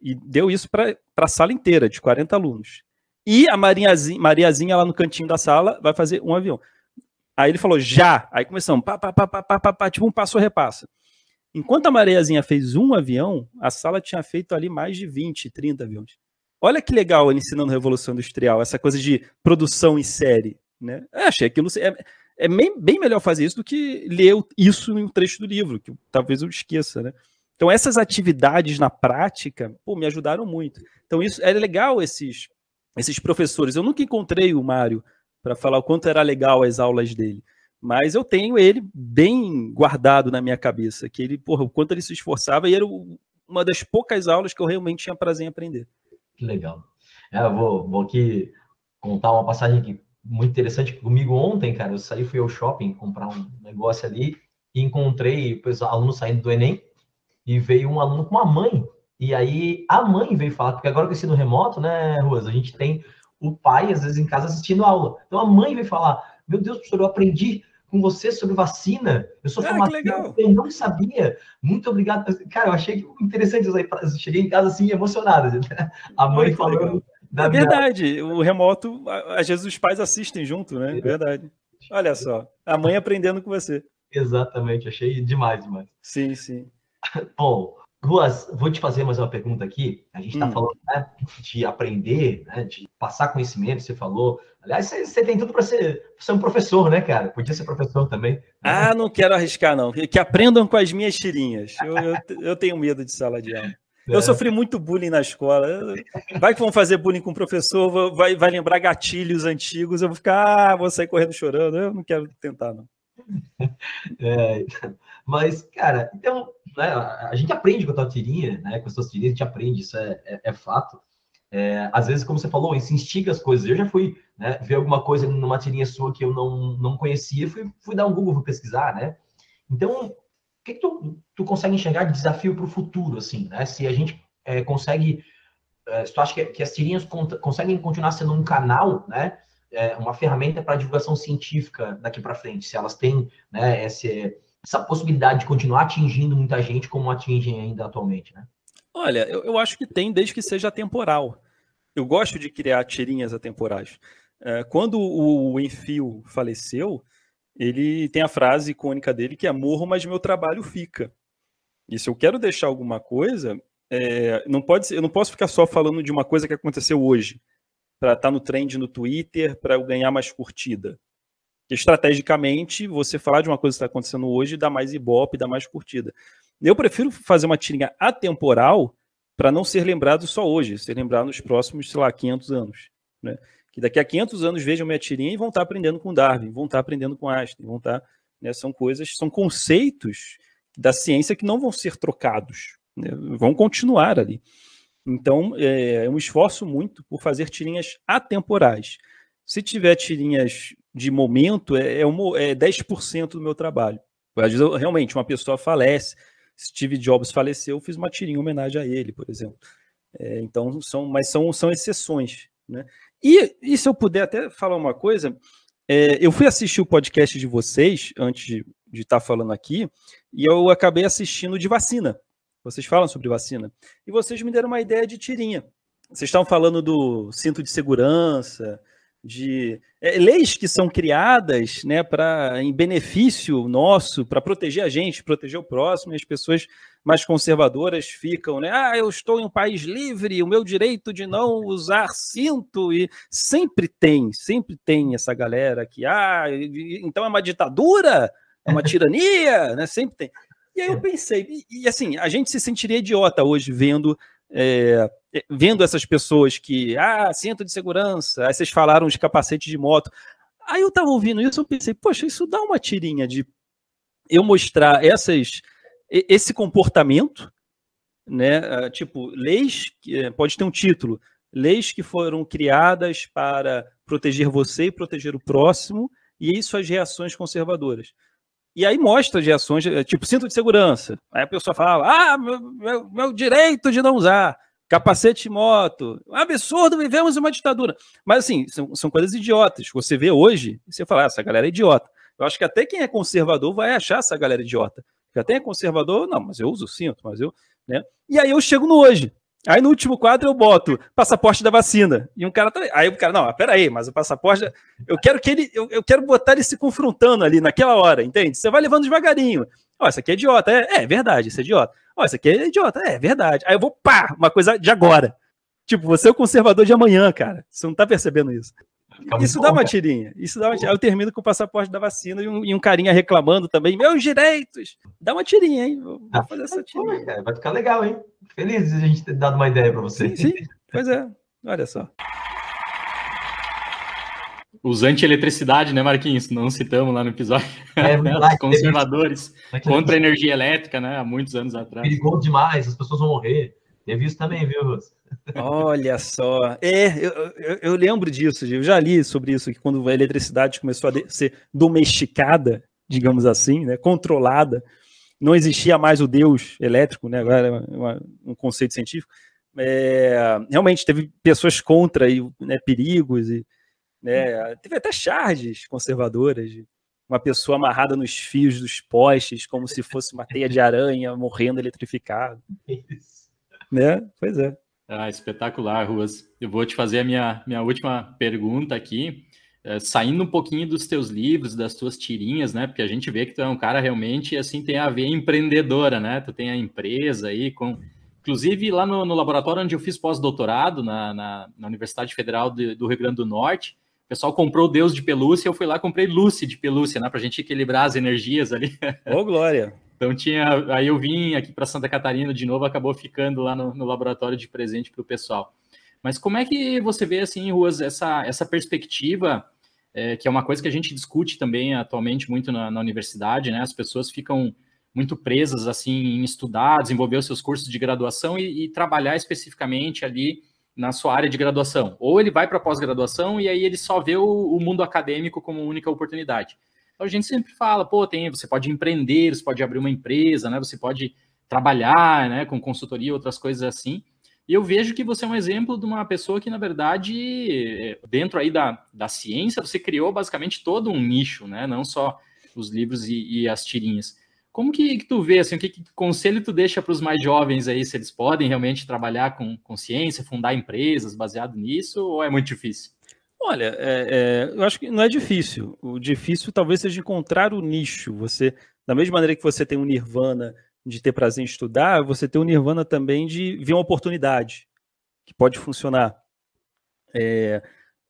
E deu isso para a sala inteira, de 40 alunos. E a Mariazinha, Mariazinha lá no cantinho da sala vai fazer um avião. Aí ele falou, já. Aí começamos, pá, pá, pá, pá, pá, pá, tipo um passo repassa. Enquanto a Mariazinha fez um avião, a sala tinha feito ali mais de 20, 30 aviões. Olha que legal ele ensinando Revolução Industrial, essa coisa de produção em série. Né? Eu achei aquilo. É, é bem, bem melhor fazer isso do que ler isso em um trecho do livro, que talvez eu esqueça, né? Então, essas atividades na prática, pô, me ajudaram muito. Então, isso é legal esses esses professores. Eu nunca encontrei o Mário para falar o quanto era legal as aulas dele, mas eu tenho ele bem guardado na minha cabeça, que ele, porra, o quanto ele se esforçava e era uma das poucas aulas que eu realmente tinha prazer em aprender. Que legal. É, eu vou, vou aqui contar uma passagem aqui muito interessante comigo ontem, cara. Eu saí, fui ao shopping comprar um negócio ali e encontrei o aluno saindo do Enem e veio um aluno com uma mãe e aí a mãe veio falar, porque agora com ensino remoto, né, Ruas, a gente tem o pai, às vezes, em casa assistindo aula. Então a mãe veio falar: Meu Deus, professor, eu aprendi com você sobre vacina. Eu sou ah, eu não sabia. Muito obrigado. Cara, eu achei interessante isso aí. Cheguei em casa assim, emocionado. A mãe falando. É verdade, o remoto, às vezes os pais assistem junto, né? É verdade. Olha só, a mãe aprendendo com você. Exatamente, achei demais, demais. Sim, sim. Bom, Ruas, vou te fazer mais uma pergunta aqui. A gente está hum. falando né, de aprender, né, de passar conhecimento, você falou. Aliás, você, você tem tudo para ser, ser, um professor, né, cara? Podia ser professor também. Ah, não quero arriscar, não. Que, que aprendam com as minhas tirinhas. Eu, eu, eu, tenho medo de sala de aula. Eu é. sofri muito bullying na escola. Vai que vão fazer bullying com o professor, vai, vai lembrar gatilhos antigos, eu vou ficar, ah, vou sair correndo chorando. Eu não quero tentar, não. É, mas, cara, então, né, a gente aprende com a tua tirinha, né, com as tuas tirinhas, a gente aprende, isso é, é, é fato. É, às vezes, como você falou, isso instiga as coisas. Eu já fui né, ver alguma coisa numa tirinha sua que eu não, não conhecia, fui, fui dar um Google, fui pesquisar, né? Então, o que, que tu, tu consegue enxergar de desafio para o futuro, assim, né? Se a gente é, consegue, é, se tu acha que, que as tirinhas conseguem continuar sendo um canal, né? É, uma ferramenta para divulgação científica daqui para frente, se elas têm né, esse, essa possibilidade de continuar atingindo muita gente como atingem ainda atualmente, né? Olha, eu, eu acho que tem desde que seja temporal. Eu gosto de criar tirinhas atemporais. É, quando o Enfio faleceu, ele tem a frase icônica dele que é morro, mas meu trabalho fica. E se eu quero deixar alguma coisa, é, não pode ser, eu não posso ficar só falando de uma coisa que aconteceu hoje, para estar tá no trend no Twitter, para eu ganhar mais curtida estrategicamente, você falar de uma coisa que está acontecendo hoje dá mais ibope, dá mais curtida. Eu prefiro fazer uma tirinha atemporal para não ser lembrado só hoje, ser lembrado nos próximos, sei lá, 500 anos. Né? Que daqui a 500 anos vejam minha tirinha e vão estar aprendendo com Darwin, vão estar aprendendo com Einstein, vão estar. Né, são coisas, são conceitos da ciência que não vão ser trocados, né, vão continuar ali. Então, é, eu me esforço muito por fazer tirinhas atemporais. Se tiver tirinhas de momento, é, é, é 10% do meu trabalho. Às vezes, eu, realmente, uma pessoa falece, Steve Jobs faleceu, eu fiz uma tirinha em homenagem a ele, por exemplo. É, então, são, mas são, são exceções. Né? E, e se eu puder até falar uma coisa, é, eu fui assistir o podcast de vocês, antes de, de estar tá falando aqui, e eu acabei assistindo de vacina. Vocês falam sobre vacina. E vocês me deram uma ideia de tirinha. Vocês estavam falando do cinto de segurança, de é, leis que são criadas né, para em benefício nosso, para proteger a gente, proteger o próximo, e as pessoas mais conservadoras ficam, né? Ah, eu estou em um país livre, o meu direito de não usar cinto, e sempre tem, sempre tem essa galera que, ah, então é uma ditadura, é uma tirania, né? Sempre tem. E aí eu pensei, e, e assim, a gente se sentiria idiota hoje vendo é, é, vendo essas pessoas que, ah, cinto de segurança, aí vocês falaram de capacete de moto. Aí eu estava ouvindo isso, eu pensei, poxa, isso dá uma tirinha de eu mostrar essas, esse comportamento, né? Ah, tipo, leis, é, pode ter um título, leis que foram criadas para proteger você e proteger o próximo, e aí suas reações conservadoras. E aí mostra as reações, é, tipo, cinto de segurança. Aí a pessoa fala, ah, meu, meu, meu direito de não usar capacete de moto. Absurdo, vivemos uma ditadura. Mas, assim, são, são coisas idiotas. Você vê hoje, você fala, ah, essa galera é idiota. Eu acho que até quem é conservador vai achar essa galera idiota. Que até é conservador, não, mas eu uso cinto, mas eu. Né? E aí eu chego no hoje. Aí no último quadro eu boto passaporte da vacina. E um cara tá. Aí o cara, não, peraí, mas o passaporte. Eu quero que ele. Eu, eu quero botar ele se confrontando ali naquela hora, entende? Você vai levando devagarinho. Ó, isso aqui é idiota. É, é verdade, isso é idiota. Ó, isso aqui é idiota. É, verdade. Aí eu vou, pá, uma coisa de agora. Tipo, você é o conservador de amanhã, cara. Você não tá percebendo isso. Isso dá uma tirinha. Isso dá uma tirinha. Aí eu termino com o passaporte da vacina e um, e um carinha reclamando também. Meus direitos! Dá uma tirinha, hein? Vou, vou fazer essa tirinha. Vai ficar legal, hein? Feliz de a gente ter dado uma ideia para você. Sim, sim, pois é. Olha só. Os anti-eletricidade, né, Marquinhos? Não citamos lá no episódio. É, Os conservadores contra a energia elétrica, né? Há muitos anos atrás. Perigoso demais, as pessoas vão morrer. Teve isso também, viu, Russo? Olha só. É, eu, eu, eu, lembro disso, eu já li sobre isso, que quando a eletricidade começou a ser domesticada, digamos assim, né, controlada, não existia mais o Deus elétrico, né, agora é uma, um conceito científico, é, realmente teve pessoas contra e, né, perigos e né? Teve até charges conservadoras, de uma pessoa amarrada nos fios dos postes, como se fosse uma teia de aranha morrendo eletrificado. Né? Pois é. Ah, espetacular, Ruas. Eu vou te fazer a minha, minha última pergunta aqui, é, saindo um pouquinho dos teus livros, das tuas tirinhas, né? Porque a gente vê que tu é um cara realmente, assim, tem a ver empreendedora, né? Tu tem a empresa aí com... Inclusive, lá no, no laboratório onde eu fiz pós-doutorado, na, na, na, Universidade Federal de, do Rio Grande do Norte, o pessoal comprou Deus de pelúcia, eu fui lá comprei Lucy de pelúcia, né? Pra gente equilibrar as energias ali. Ô, Glória! Então tinha. Aí eu vim aqui para Santa Catarina de novo, acabou ficando lá no, no laboratório de presente para o pessoal. Mas como é que você vê assim, Ruas, essa, essa perspectiva, é, que é uma coisa que a gente discute também atualmente muito na, na universidade, né? As pessoas ficam muito presas assim em estudar, desenvolver os seus cursos de graduação e, e trabalhar especificamente ali na sua área de graduação. Ou ele vai para pós-graduação e aí ele só vê o, o, mundo acadêmico como única oportunidade. A gente sempre fala, pô, tem, você pode empreender, você pode abrir uma empresa, né? Você pode trabalhar, né, com consultoria, outras coisas assim. E eu vejo que você é um exemplo de uma pessoa que, na verdade, dentro aí da, da ciência, você criou basicamente todo um nicho, né? Não só os livros e, e as tirinhas. Como que, que tu vê, assim, que, que conselho tu deixa para os mais jovens aí, se eles podem realmente trabalhar com consciência, fundar empresas baseado nisso, ou é muito difícil? Olha, é, é, eu acho que não é difícil. O difícil talvez seja encontrar o nicho. Você, da mesma maneira que você tem um nirvana de ter prazer em estudar, você tem um nirvana também de ver uma oportunidade que pode funcionar. É,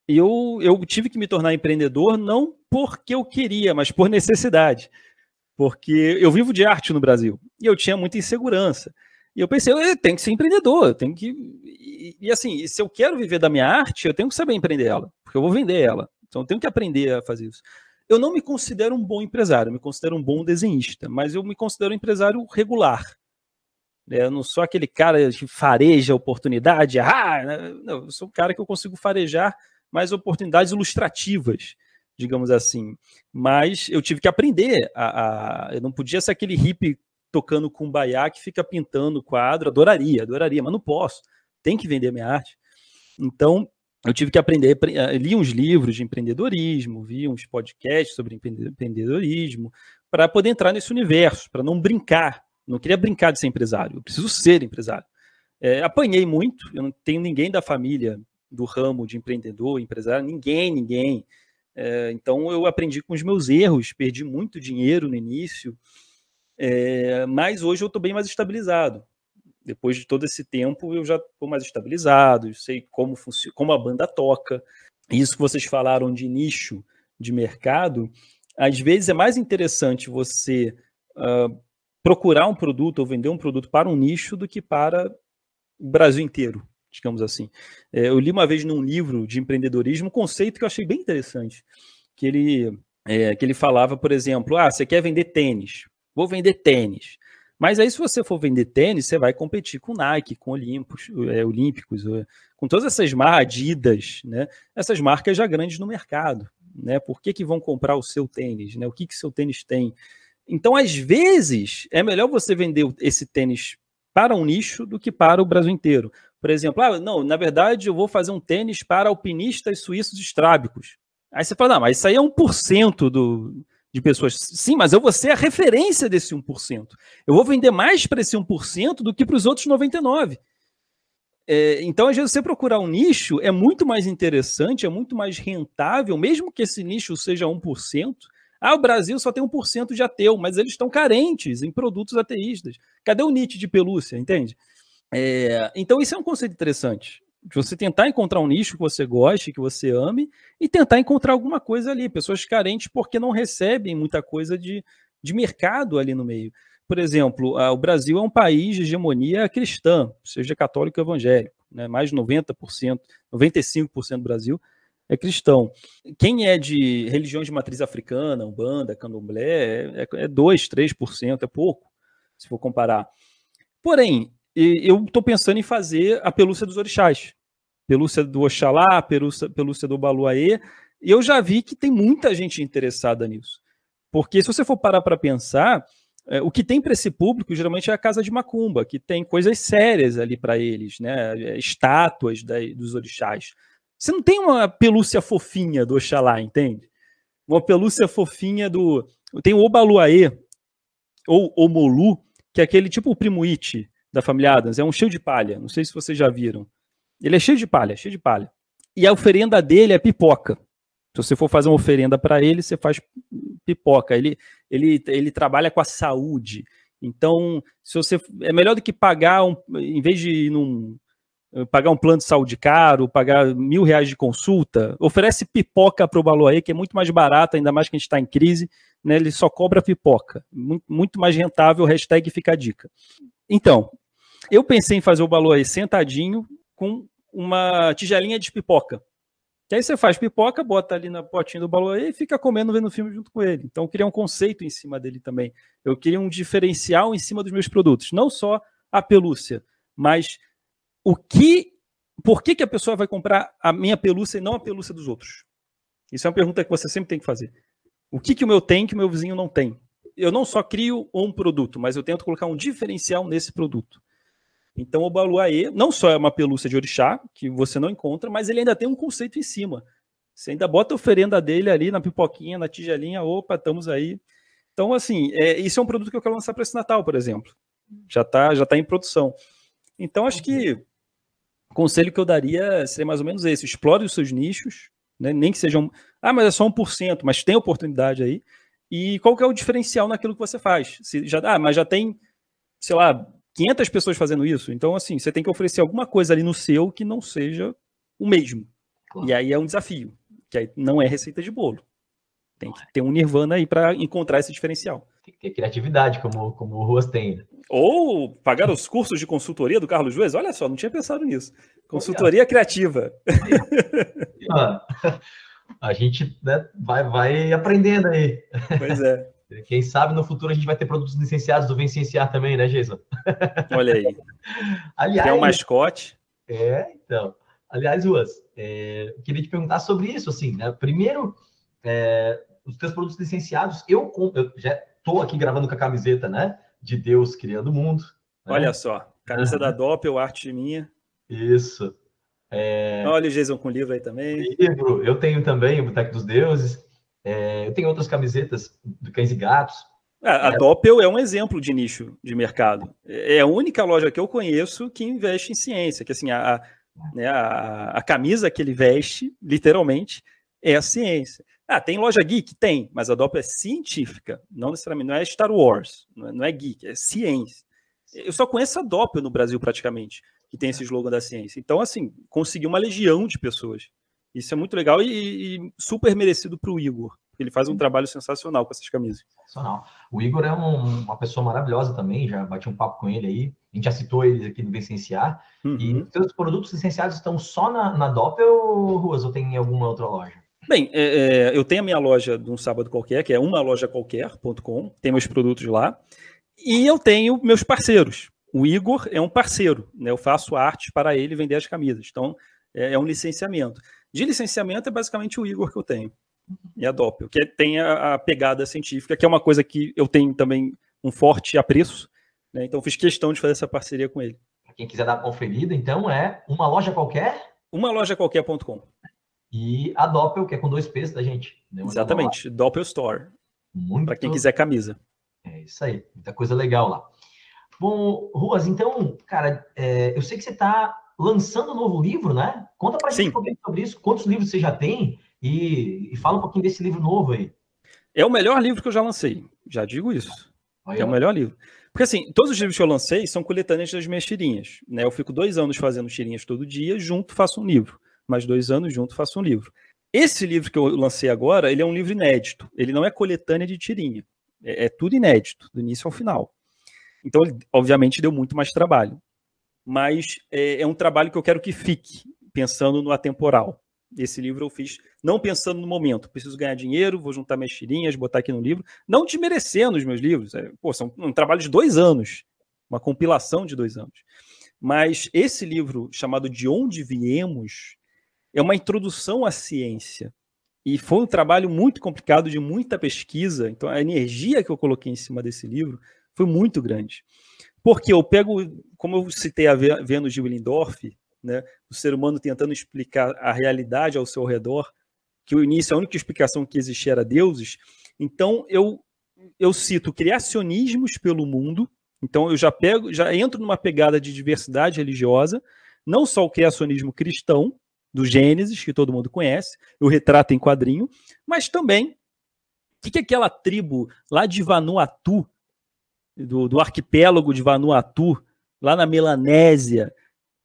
eu, eu tive que me tornar empreendedor não porque eu queria, mas por necessidade porque eu vivo de arte no Brasil. e eu tinha muita insegurança. E eu pensei, eu tenho que ser empreendedor, eu tenho que. E, e, assim, se eu quero viver da minha arte, eu tenho que saber empreender ela, porque eu vou vender ela. Então eu tenho que aprender a fazer isso. Eu não me considero um bom empresário, eu me considero um bom desenhista, mas eu me considero um empresário regular. Eu não sou aquele cara que fareja oportunidade, ah, né? não, eu sou um cara que eu consigo farejar mais oportunidades ilustrativas, digamos assim. Mas eu tive que aprender a, a eu não podia ser aquele hippie tocando com baiá que fica pintando quadro, adoraria, adoraria, mas não posso. Tem que vender minha arte. Então, eu tive que aprender, eh, li uns livros de empreendedorismo, vi uns podcasts sobre empreendedorismo, para poder entrar nesse universo, para não brincar. Não queria brincar de ser empresário, eu preciso ser empresário. É, apanhei muito, eu não tenho ninguém da família do ramo de empreendedor, empresário, ninguém, ninguém. É, então eu aprendi com os meus erros, perdi muito dinheiro no início, é, mas hoje eu estou bem mais estabilizado depois de todo esse tempo, eu já estou mais estabilizado, sei como, como a banda toca. Isso que vocês falaram de nicho de mercado, às vezes é mais interessante você uh, procurar um produto ou vender um produto para um nicho do que para o Brasil inteiro, digamos assim. É, eu li uma vez num livro de empreendedorismo um conceito que eu achei bem interessante, que ele, é, que ele falava, por exemplo, ah, você quer vender tênis, vou vender tênis. Mas aí, se você for vender tênis, você vai competir com Nike, com Olympus, é, Olímpicos, é, com todas essas marcas, Adidas, né? Essas marcas já grandes no mercado, né? Por que, que vão comprar o seu tênis, né? O que que seu tênis tem? Então, às vezes, é melhor você vender esse tênis para um nicho do que para o Brasil inteiro. Por exemplo, ah, não, na verdade, eu vou fazer um tênis para alpinistas suíços estrábicos. Aí você fala, não, mas isso aí é 1% do, de pessoas. Sim, mas eu vou ser a referência desse 1%. Eu vou vender mais para esse 1% do que para os outros 99%. É, então, às vezes, você procurar um nicho é muito mais interessante, é muito mais rentável, mesmo que esse nicho seja 1%. Ah, o Brasil só tem 1% de ateu, mas eles estão carentes em produtos ateístas. Cadê o NIT de pelúcia, entende? É, então, isso é um conceito interessante de você tentar encontrar um nicho que você goste, que você ame, e tentar encontrar alguma coisa ali. Pessoas carentes porque não recebem muita coisa de, de mercado ali no meio. Por exemplo, o Brasil é um país de hegemonia cristã, seja católico ou evangélico. Né? Mais de 90%, 95% do Brasil é cristão. Quem é de religiões de matriz africana, umbanda, candomblé, é, é 2, 3%, é pouco, se for comparar. Porém, eu estou pensando em fazer a pelúcia dos orixás. Pelúcia do Oxalá, pelúcia, pelúcia do Baluaê. E eu já vi que tem muita gente interessada nisso. Porque se você for parar para pensar, é, o que tem para esse público geralmente é a casa de macumba, que tem coisas sérias ali para eles, né? É, estátuas da, dos orixás. Você não tem uma pelúcia fofinha do Oxalá, entende? Uma pelúcia fofinha do. Tem o Obaluaê, ou o Molu, que é aquele tipo o Primo It, da família Adams. É um cheio de palha. Não sei se vocês já viram. Ele é cheio de palha, cheio de palha. E a oferenda dele é pipoca. Se você for fazer uma oferenda para ele, você faz pipoca. Ele, ele, ele trabalha com a saúde. Então, se você é melhor do que pagar um, em vez de num, pagar um plano de saúde caro, pagar mil reais de consulta, oferece pipoca para o Baloaê, que é muito mais barato, ainda mais que a gente está em crise, né? Ele só cobra pipoca, muito, muito mais rentável. Hashtag fica a dica. Então, eu pensei em fazer o balão aí sentadinho com uma tigelinha de pipoca. Que aí você faz pipoca, bota ali na potinha do balão e fica comendo, vendo filme junto com ele. Então eu queria um conceito em cima dele também. Eu queria um diferencial em cima dos meus produtos. Não só a pelúcia, mas o que. Por que, que a pessoa vai comprar a minha pelúcia e não a pelúcia dos outros? Isso é uma pergunta que você sempre tem que fazer. O que, que o meu tem que o meu vizinho não tem? Eu não só crio um produto, mas eu tento colocar um diferencial nesse produto. Então o Baluaê não só é uma pelúcia de orixá, que você não encontra, mas ele ainda tem um conceito em cima. Você ainda bota a oferenda dele ali na pipoquinha, na tigelinha, opa, estamos aí. Então, assim, é, isso é um produto que eu quero lançar para esse Natal, por exemplo. Já está já tá em produção. Então, acho que o conselho que eu daria seria mais ou menos esse: explore os seus nichos, né? nem que sejam. Ah, mas é só 1%, mas tem oportunidade aí. E qual que é o diferencial naquilo que você faz? Se já, ah, mas já tem, sei lá, 500 pessoas fazendo isso. Então, assim, você tem que oferecer alguma coisa ali no seu que não seja o mesmo. Claro. E aí é um desafio, que aí não é receita de bolo. Tem que ter um nirvana aí para encontrar esse diferencial. Tem que ter criatividade, como, como o Ruas tem. Né? Ou pagar os cursos de consultoria do Carlos Juez. Olha só, não tinha pensado nisso. Consultoria criativa. A gente né, vai, vai aprendendo aí. Pois é. Quem sabe no futuro a gente vai ter produtos licenciados do Vencenciar também, né, Jason? Olha aí. Aliás, Tem um mascote. É, então. Aliás, Ruas, é, queria te perguntar sobre isso, assim, né? Primeiro, é, os teus produtos licenciados, eu, eu já estou aqui gravando com a camiseta, né? De Deus criando o mundo. Né? Olha só, camisa da Doppel, arte minha. Isso. É... Olha o Jason com livro aí também. Livro, eu tenho também, o Boteco dos Deuses. É, eu tenho outras camisetas do Cães e Gatos. A, a é. Doppel é um exemplo de nicho de mercado. É a única loja que eu conheço que investe em ciência, que assim, a, né, a, a camisa que ele veste, literalmente, é a ciência. Ah, tem loja geek? Tem, mas a Doppel é científica, não necessariamente, não é Star Wars, não é, não é geek, é ciência. Eu só conheço a Doppel no Brasil praticamente, que tem esse slogan da ciência. Então, assim, conseguiu uma legião de pessoas. Isso é muito legal e, e super merecido para o Igor. Ele faz um trabalho sensacional com essas camisas. Sensacional. O Igor é um, uma pessoa maravilhosa também, já bati um papo com ele aí. A gente já citou eles aqui no Licenciar. Uhum. E os produtos licenciados estão só na, na Doppel, Ruas, ou tem em alguma outra loja? Bem, é, é, eu tenho a minha loja de um sábado qualquer, que é uma loja qualquer.com, tem meus produtos lá. E eu tenho meus parceiros. O Igor é um parceiro, né? Eu faço arte para ele vender as camisas. Então, é, é um licenciamento. De licenciamento é basicamente o Igor que eu tenho. E a Doppel, que tem a, a, pegada científica, que é uma coisa que eu tenho também um forte apreço. Né? Então fiz questão de fazer essa parceria com ele. Para quem quiser dar uma conferida, então é uma loja qualquer? Uma loja qualquer.com. E a Doppel, que é com dois P's da gente. Né? Exatamente, Doppel Store. Muito. Para quem quiser camisa. É isso aí, muita coisa legal lá. Bom, Ruas, então, cara, é, eu sei que você está lançando um novo livro, né? Conta pra gente um pouquinho sobre isso. Quantos livros você já tem? E, e, fala um pouquinho desse livro novo aí. É o melhor livro que eu já lancei. Já digo isso. Aí, é o melhor livro. Porque assim, todos os livros que eu lancei são coletâneas das minhas tirinhas. Né? Eu fico dois anos fazendo tirinhas todo dia, junto faço um livro. Mais dois anos, junto faço um livro. Esse livro que eu lancei agora, ele é um livro inédito. Ele não é coletânea de tirinha. É, é tudo inédito, do início ao final. Então, ele, obviamente, deu muito mais trabalho mas é, é um trabalho que eu quero que fique, pensando no atemporal. Esse livro eu fiz não pensando no momento, preciso ganhar dinheiro, vou juntar minhas tirinhas, botar aqui no livro, não desmerecendo os meus livros. É, pô, são um trabalho de dois anos, uma compilação de dois anos. Mas esse livro, chamado De Onde Viemos, é uma introdução à ciência. E foi um trabalho muito complicado, de muita pesquisa. Então, a energia que eu coloquei em cima desse livro foi muito grande. Porque eu pego, como eu citei a Vênus de Willendorf, né, o ser humano tentando explicar a realidade ao seu redor, que o início, a única explicação que existia era deuses. Então, eu, eu cito criacionismos pelo mundo. Então, eu já pego, já entro numa pegada de diversidade religiosa, não só o criacionismo cristão, do Gênesis, que todo mundo conhece, eu retrato em quadrinho, mas também o que, que aquela tribo lá de Vanuatu do, do arquipélago de Vanuatu, lá na Melanésia,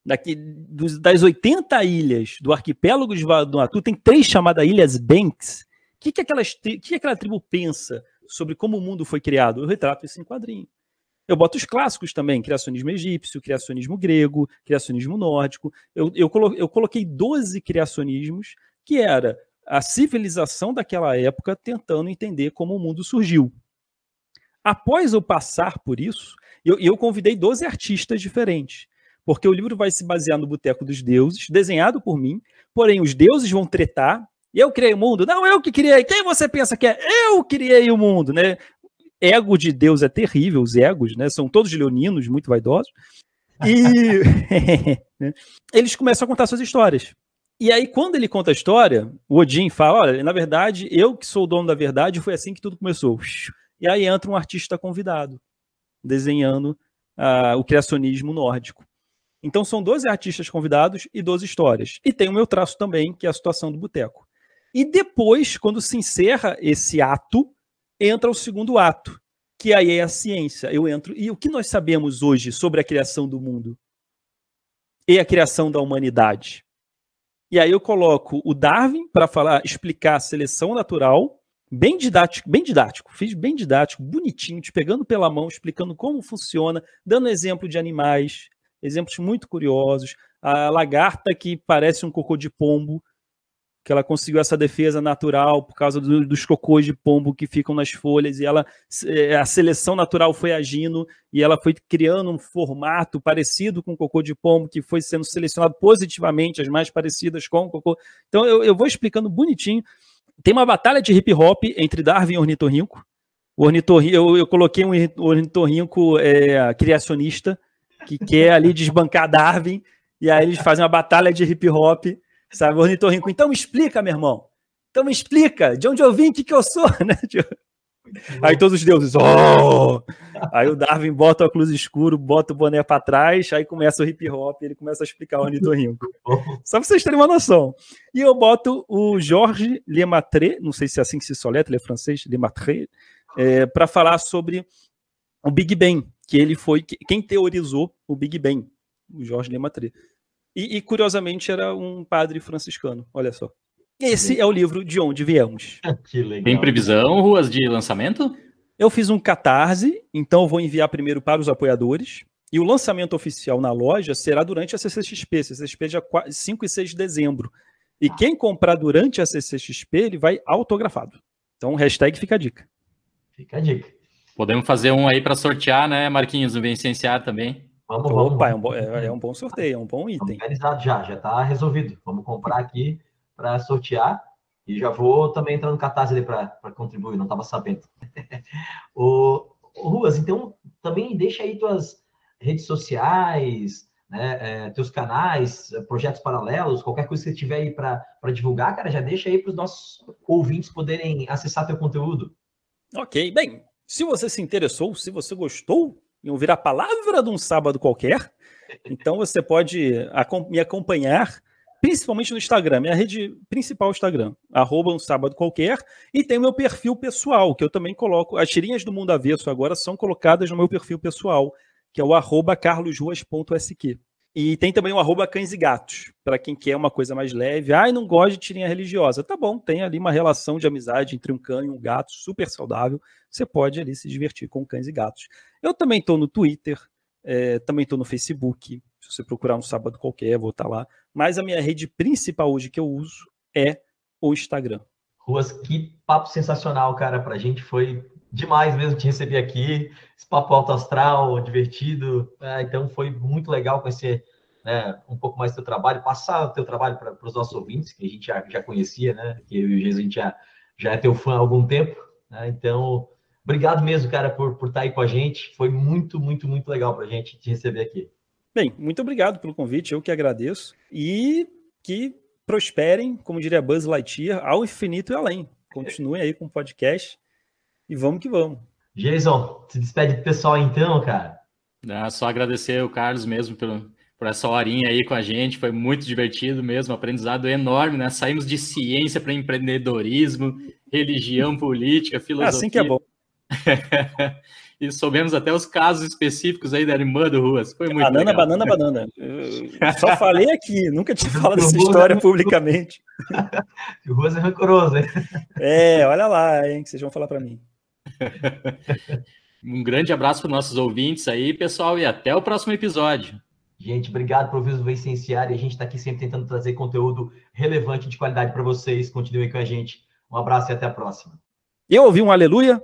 daqui, dos, das 80 ilhas do arquipélago de Vanuatu, tem três chamadas Ilhas Banks. O que, que, aquelas, que, que aquela tribo pensa sobre como o mundo foi criado? Eu retrato isso em quadrinho. Eu boto os clássicos também, criacionismo egípcio, criacionismo grego, criacionismo nórdico. Eu, eu, colo, eu coloquei 12 criacionismos, que era a civilização daquela época tentando entender como o mundo surgiu. Após eu passar por isso, eu, eu convidei 12 artistas diferentes, porque o livro vai se basear no Boteco dos Deuses, desenhado por mim, porém os deuses vão tretar, eu criei o mundo, não, eu que criei, quem você pensa que é? Eu criei o mundo, né? Ego de Deus é terrível, os egos, né? São todos leoninos, muito vaidosos. E né? eles começam a contar suas histórias. E aí, quando ele conta a história, o Odin fala: Olha, na verdade, eu que sou o dono da verdade, foi assim que tudo começou. E aí entra um artista convidado, desenhando uh, o criacionismo nórdico. Então são 12 artistas convidados e 12 histórias. E tem o meu traço também, que é a situação do boteco. E depois, quando se encerra esse ato, entra o segundo ato, que aí é a ciência. Eu entro. E o que nós sabemos hoje sobre a criação do mundo? E a criação da humanidade? E aí eu coloco o Darwin para falar, explicar a seleção natural bem didático, bem didático, fiz bem didático, bonitinho, te pegando pela mão, explicando como funciona, dando exemplo de animais, exemplos muito curiosos. A lagarta que parece um cocô de pombo, que ela conseguiu essa defesa natural por causa do, dos cocôs de pombo que ficam nas folhas e ela é, a seleção natural foi agindo e ela foi criando um formato parecido com o cocô de pombo que foi sendo selecionado positivamente as mais parecidas com o cocô. Então eu, eu vou explicando bonitinho. Tem uma batalha de hip hop entre Darwin e ornitorrinco. O ornitorrinco eu, eu coloquei um ornitorrinco é, criacionista que quer ali desbancar Darwin e aí eles fazem uma batalha de hip hop Sabe, o ornitorrinco, então me explica, meu irmão. Então me explica, de onde eu vim, o que, que eu sou, né? Aí todos os deuses, oh! Aí o Darwin bota o óculos escuro, bota o boné para trás, aí começa o hip hop, ele começa a explicar o ornitorrinco. Só para vocês terem uma noção. E eu boto o Georges Lemaitre, não sei se é assim que se soletra, ele é francês, Lemaitre, é, para falar sobre o Big Bang, que ele foi quem teorizou o Big Bang, o Georges Lemaitre. E, e, curiosamente era um padre franciscano, olha só. Esse é o livro de onde viemos. Que legal. Tem previsão, ruas de lançamento? Eu fiz um catarse, então eu vou enviar primeiro para os apoiadores. E o lançamento oficial na loja será durante a CCXP. CCXP dia 5 e 6 de dezembro. E quem comprar durante a CCXP, ele vai autografado. Então, hashtag fica a dica. Fica a dica. Podemos fazer um aí para sortear, né, Marquinhos, no Vencenciar também. Vamos, vamos. Opa, é um, bom, é, é um bom sorteio, é um bom item. Organizado já, já está resolvido. Vamos comprar aqui para sortear. E já vou também entrar no Catarse ali para contribuir, não estava sabendo. o, Ruas, então também deixa aí tuas redes sociais, né, é, teus canais, projetos paralelos, qualquer coisa que você tiver aí para divulgar, cara, já deixa aí para os nossos ouvintes poderem acessar teu conteúdo. Ok, bem, se você se interessou, se você gostou em ouvir a palavra de um sábado qualquer. Então você pode me acompanhar, principalmente no Instagram, minha rede principal é Instagram, arroba um sábado qualquer, e tem o meu perfil pessoal, que eu também coloco. As tirinhas do Mundo Avesso agora são colocadas no meu perfil pessoal, que é o arroba carlosruas.sq. E tem também o arroba cães e gatos, para quem quer uma coisa mais leve. Ai, não gosta de tirinha religiosa. Tá bom, tem ali uma relação de amizade entre um cão e um gato super saudável. Você pode ali se divertir com cães e gatos. Eu também estou no Twitter, é, também estou no Facebook. Se você procurar um sábado qualquer, vou estar tá lá. Mas a minha rede principal hoje que eu uso é o Instagram. Ruas, que papo sensacional, cara. Pra gente foi demais mesmo te receber aqui. Esse papo alto astral, divertido. É, então foi muito legal conhecer né, um pouco mais do teu trabalho, passar o teu trabalho para os nossos ouvintes, que a gente já, já conhecia, né? Que eu e o Jesus, a gente já, já é teu fã há algum tempo. Né? Então, obrigado mesmo, cara, por, por estar aí com a gente. Foi muito, muito, muito legal para a gente te receber aqui. Bem, muito obrigado pelo convite, eu que agradeço. E que prosperem, como diria Buzz Lightyear, ao infinito e além. Continuem aí com o podcast e vamos que vamos. Jason, se despede do pessoal então, cara. É, só agradecer o Carlos mesmo pelo, por essa horinha aí com a gente, foi muito divertido mesmo, aprendizado enorme, né? Saímos de ciência para empreendedorismo, religião, política, é filosofia. assim que é bom. e soubemos até os casos específicos aí da irmã do Ruas. Foi muito banana, legal. Banana, banana, banana. Só falei aqui, nunca te falado essa história é publicamente. o Ruas é rancoroso, hein? É, olha lá, hein, que vocês vão falar para mim. um grande abraço para os nossos ouvintes aí, pessoal, e até o próximo episódio. Gente, obrigado por ouvir o Vicenciar e a gente está aqui sempre tentando trazer conteúdo relevante de qualidade para vocês. Continuem com a gente. Um abraço e até a próxima. Eu ouvi um aleluia.